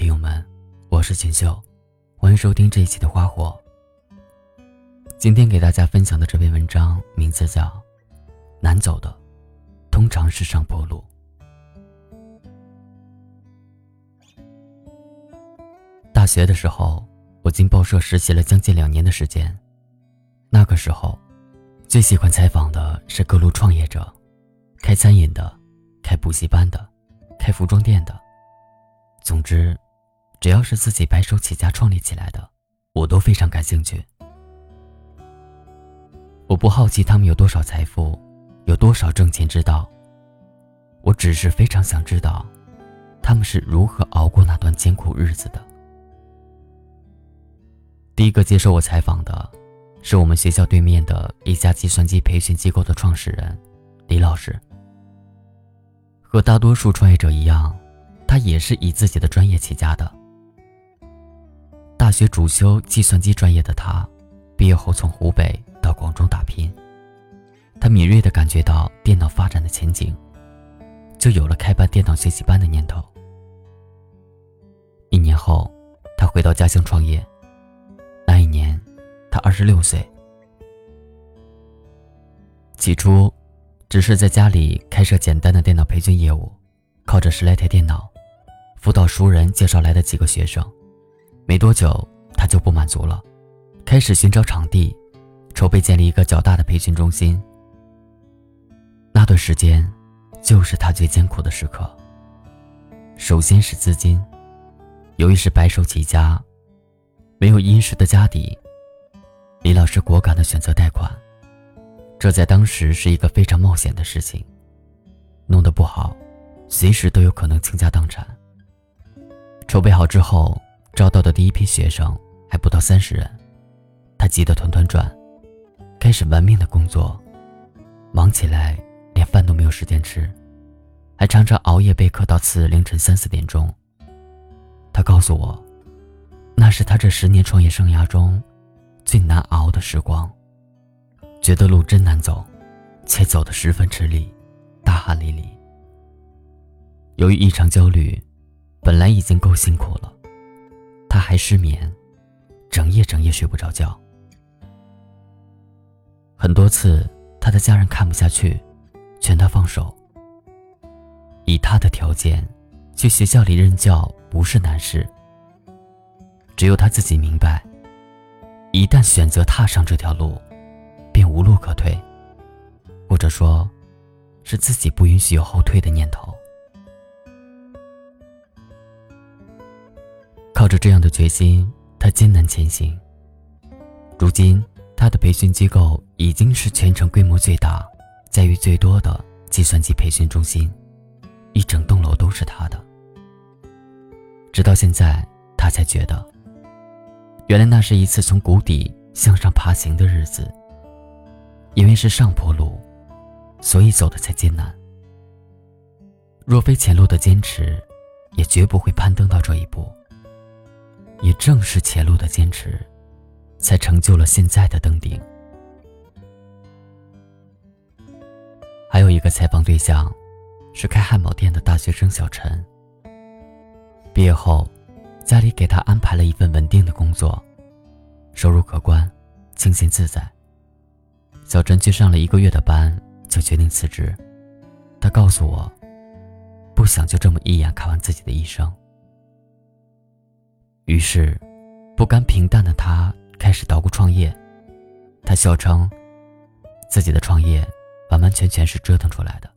听友们，我是锦绣，欢迎收听这一期的花火。今天给大家分享的这篇文章名字叫《难走的通常是上坡路》。大学的时候，我进报社实习了将近两年的时间。那个时候，最喜欢采访的是各路创业者，开餐饮的，开补习班的，开服装店的。总之，只要是自己白手起家创立起来的，我都非常感兴趣。我不好奇他们有多少财富，有多少挣钱之道。我只是非常想知道，他们是如何熬过那段艰苦日子的。第一个接受我采访的，是我们学校对面的一家计算机培训机构的创始人，李老师。和大多数创业者一样。他也是以自己的专业起家的。大学主修计算机专业的他，毕业后从湖北到广州打拼。他敏锐地感觉到电脑发展的前景，就有了开办电脑学习班的念头。一年后，他回到家乡创业。那一年，他二十六岁。起初，只是在家里开设简单的电脑培训业务，靠着十来台电脑。辅导熟人介绍来的几个学生，没多久他就不满足了，开始寻找场地，筹备建立一个较大的培训中心。那段时间，就是他最艰苦的时刻。首先是资金，由于是白手起家，没有殷实的家底，李老师果敢的选择贷款，这在当时是一个非常冒险的事情，弄得不好，随时都有可能倾家荡产。筹备好之后，招到的第一批学生还不到三十人，他急得团团转，开始玩命的工作，忙起来连饭都没有时间吃，还常常熬夜备课到次日凌晨三四点钟。他告诉我，那是他这十年创业生涯中最难熬的时光，觉得路真难走，且走得十分吃力，大汗淋漓。由于异常焦虑。本来已经够辛苦了，他还失眠，整夜整夜睡不着觉。很多次，他的家人看不下去，劝他放手。以他的条件，去学校里任教不是难事。只有他自己明白，一旦选择踏上这条路，便无路可退，或者说，是自己不允许有后退的念头。着这样的决心，他艰难前行。如今，他的培训机构已经是全城规模最大、待遇最多的计算机培训中心，一整栋楼都是他的。直到现在，他才觉得，原来那是一次从谷底向上爬行的日子。因为是上坡路，所以走的才艰难。若非前路的坚持，也绝不会攀登到这一步。也正是前路的坚持，才成就了现在的登顶。还有一个采访对象，是开汉堡店的大学生小陈。毕业后，家里给他安排了一份稳定的工作，收入可观，清闲自在。小陈去上了一个月的班，就决定辞职。他告诉我，不想就这么一眼看完自己的一生。于是，不甘平淡的他开始捣鼓创业。他笑称，自己的创业完完全全是折腾出来的。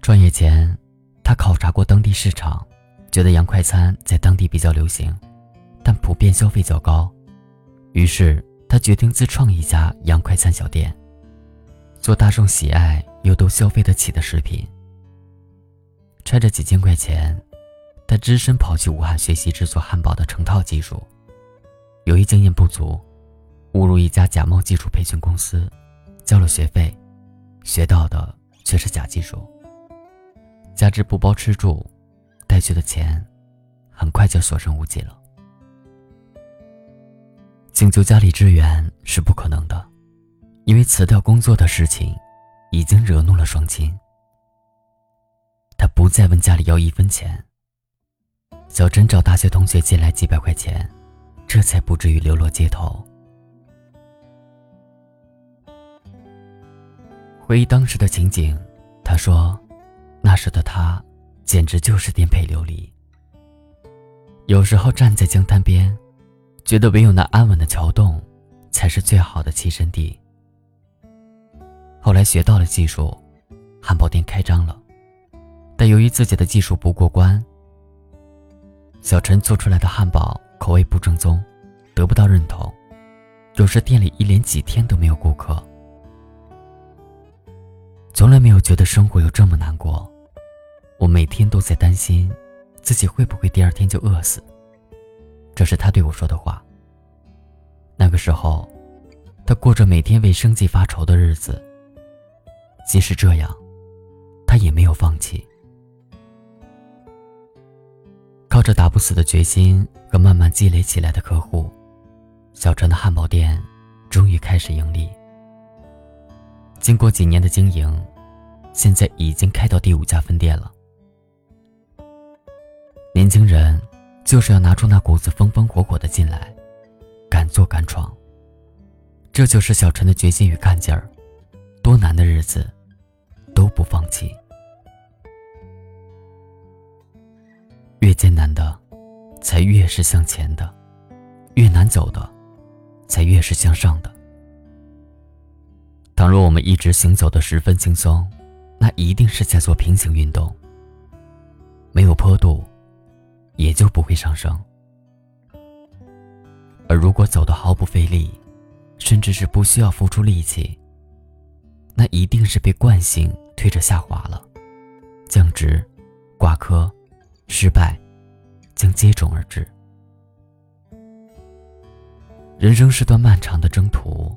创业前，他考察过当地市场，觉得洋快餐在当地比较流行，但普遍消费较高。于是，他决定自创一家洋快餐小店，做大众喜爱又都消费得起的食品。揣着几千块钱。他只身跑去武汉学习制作汉堡的成套技术，由于经验不足，误入一家假冒技术培训公司，交了学费，学到的却是假技术。加之不包吃住，带去的钱很快就所剩无几了。请求家里支援是不可能的，因为辞掉工作的事情已经惹怒了双亲。他不再问家里要一分钱。小陈找大学同学借来几百块钱，这才不至于流落街头。回忆当时的情景，他说：“那时的他，简直就是颠沛流离。有时候站在江滩边，觉得唯有那安稳的桥洞，才是最好的栖身地。后来学到了技术，汉堡店开张了，但由于自己的技术不过关。”小陈做出来的汉堡口味不正宗，得不到认同，有时店里一连几天都没有顾客。从来没有觉得生活有这么难过，我每天都在担心，自己会不会第二天就饿死。这是他对我说的话。那个时候，他过着每天为生计发愁的日子。即使这样，他也没有放弃。靠着打不死的决心和慢慢积累起来的客户，小陈的汉堡店终于开始盈利。经过几年的经营，现在已经开到第五家分店了。年轻人就是要拿出那股子风风火火的劲来，敢做敢闯。这就是小陈的决心与干劲儿，多难的日子都不放弃。越艰难的，才越是向前的；越难走的，才越是向上的。倘若我们一直行走的十分轻松，那一定是在做平行运动。没有坡度，也就不会上升。而如果走得毫不费力，甚至是不需要付出力气，那一定是被惯性推着下滑了，降职，挂科。失败将接踵而至。人生是段漫长的征途，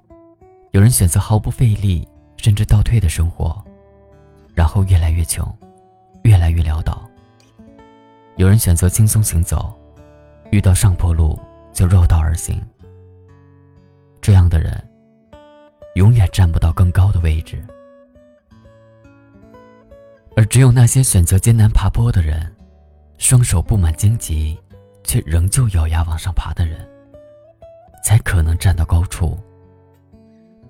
有人选择毫不费力甚至倒退的生活，然后越来越穷，越来越潦倒；有人选择轻松行走，遇到上坡路就绕道而行。这样的人，永远站不到更高的位置。而只有那些选择艰难爬坡的人。双手布满荆棘，却仍旧咬牙往上爬的人，才可能站到高处，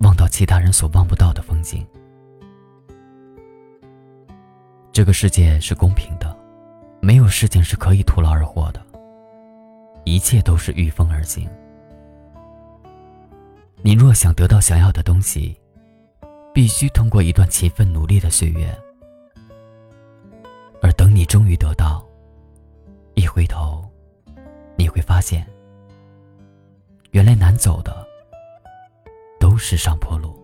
望到其他人所望不到的风景。这个世界是公平的，没有事情是可以徒劳而获的，一切都是御风而行。你若想得到想要的东西，必须通过一段勤奋努力的岁月，而等你终于得到。一回头，你会发现，原来难走的都是上坡路。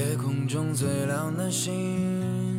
夜空中最亮的星。